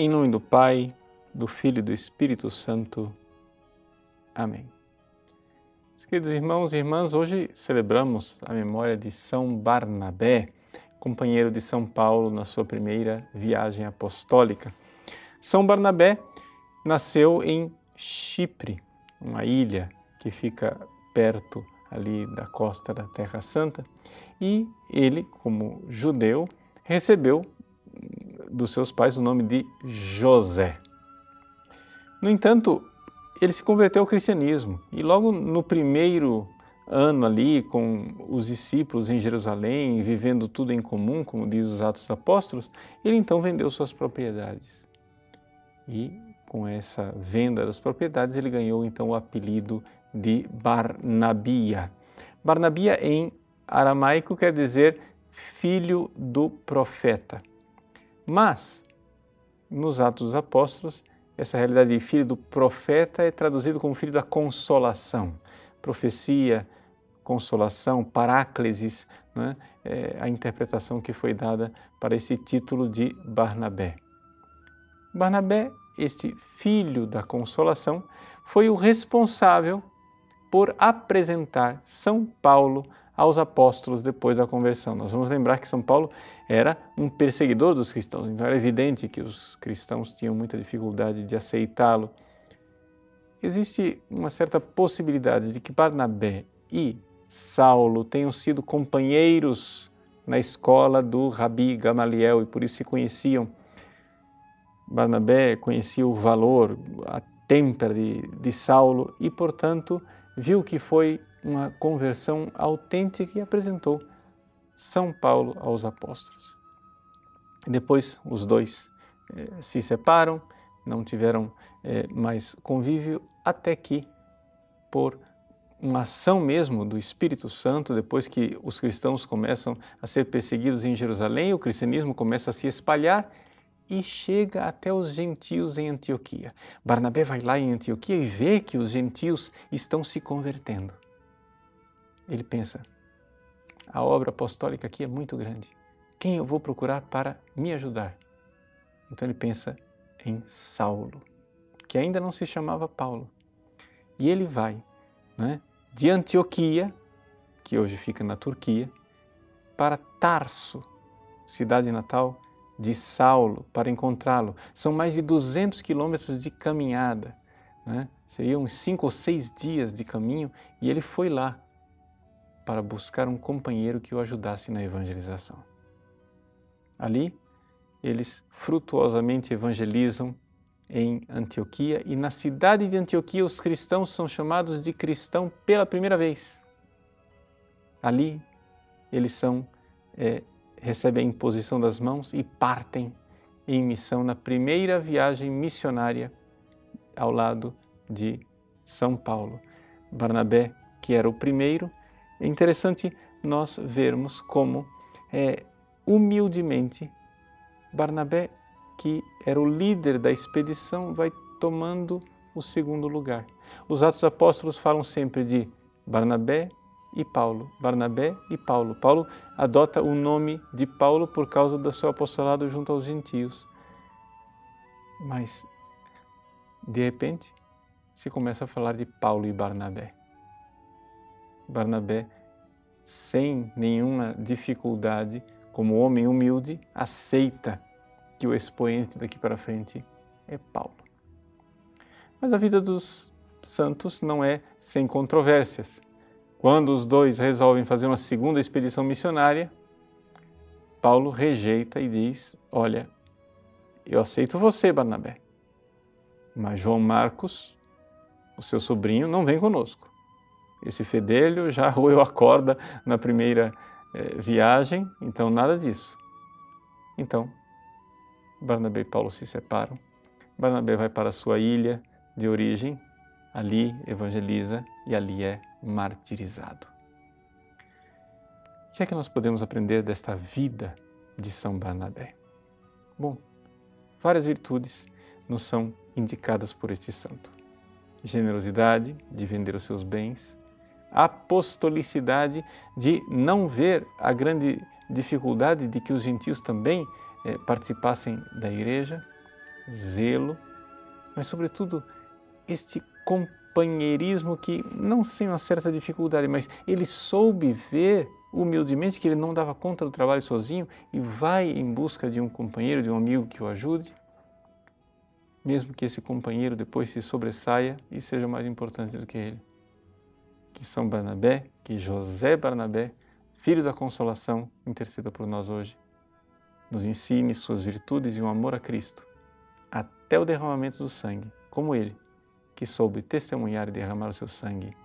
Em nome do Pai, do Filho e do Espírito Santo. Amém. Queridos irmãos e irmãs, hoje celebramos a memória de São Barnabé, companheiro de São Paulo na sua primeira viagem apostólica. São Barnabé nasceu em Chipre, uma ilha que fica perto ali da costa da Terra Santa, e ele, como judeu, recebeu dos seus pais o nome de José. No entanto, ele se converteu ao cristianismo e logo no primeiro ano ali com os discípulos em Jerusalém, vivendo tudo em comum, como diz os Atos dos Apóstolos, ele então vendeu suas propriedades. E com essa venda das propriedades, ele ganhou então o apelido de Barnabia. Barnabia em aramaico quer dizer filho do profeta. Mas, nos Atos dos Apóstolos, essa realidade de filho do profeta é traduzido como filho da consolação. Profecia, consolação, paráclesis, né? é a interpretação que foi dada para esse título de Barnabé. Barnabé, este filho da consolação, foi o responsável por apresentar São Paulo aos apóstolos depois da conversão. Nós vamos lembrar que São Paulo era um perseguidor dos cristãos, então era evidente que os cristãos tinham muita dificuldade de aceitá-lo. Existe uma certa possibilidade de que Barnabé e Saulo tenham sido companheiros na escola do Rabi Gamaliel e por isso se conheciam. Barnabé conhecia o valor, a têmpera de, de Saulo e, portanto, viu que foi uma conversão autêntica e apresentou São Paulo aos apóstolos. Depois os dois eh, se separam, não tiveram eh, mais convívio, até que, por uma ação mesmo do Espírito Santo, depois que os cristãos começam a ser perseguidos em Jerusalém, o cristianismo começa a se espalhar e chega até os gentios em Antioquia. Barnabé vai lá em Antioquia e vê que os gentios estão se convertendo ele pensa: a obra apostólica aqui é muito grande. Quem eu vou procurar para me ajudar? Então ele pensa em Saulo, que ainda não se chamava Paulo. E ele vai né, de Antioquia, que hoje fica na Turquia, para Tarso, cidade natal de Saulo, para encontrá-lo. São mais de 200 quilômetros de caminhada, né? seriam uns cinco ou seis dias de caminho, e ele foi lá para buscar um companheiro que o ajudasse na evangelização. Ali, eles frutuosamente evangelizam em Antioquia e na cidade de Antioquia os cristãos são chamados de cristão pela primeira vez. Ali, eles são é, recebem a imposição das mãos e partem em missão na primeira viagem missionária ao lado de São Paulo. Barnabé, que era o primeiro, é interessante nós vermos como é, humildemente Barnabé, que era o líder da expedição, vai tomando o segundo lugar. Os Atos Apóstolos falam sempre de Barnabé e Paulo, Barnabé e Paulo. Paulo adota o nome de Paulo por causa do seu apostolado junto aos gentios. Mas, de repente, se começa a falar de Paulo e Barnabé. Barnabé, sem nenhuma dificuldade, como homem humilde, aceita que o expoente daqui para frente é Paulo. Mas a vida dos santos não é sem controvérsias. Quando os dois resolvem fazer uma segunda expedição missionária, Paulo rejeita e diz: Olha, eu aceito você, Barnabé, mas João Marcos, o seu sobrinho, não vem conosco esse fedelho já roeu a corda na primeira eh, viagem, então nada disso. Então, Barnabé e Paulo se separam. Barnabé vai para a sua ilha de origem, ali evangeliza e ali é martirizado. O que é que nós podemos aprender desta vida de São Barnabé? Bom, várias virtudes nos são indicadas por este santo. Generosidade de vender os seus bens, apostolicidade de não ver a grande dificuldade de que os gentios também eh, participassem da igreja, zelo, mas, sobretudo, este companheirismo que, não sem uma certa dificuldade, mas ele soube ver humildemente que ele não dava conta do trabalho sozinho e vai em busca de um companheiro, de um amigo que o ajude, mesmo que esse companheiro depois se sobressaia e seja mais importante do que ele. Que São Barnabé, que José Barnabé, filho da consolação, interceda por nós hoje. Nos ensine suas virtudes e um amor a Cristo, até o derramamento do sangue, como ele, que soube testemunhar e derramar o seu sangue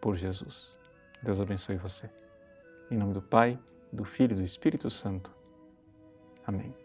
por Jesus. Deus abençoe você. Em nome do Pai, do Filho e do Espírito Santo. Amém.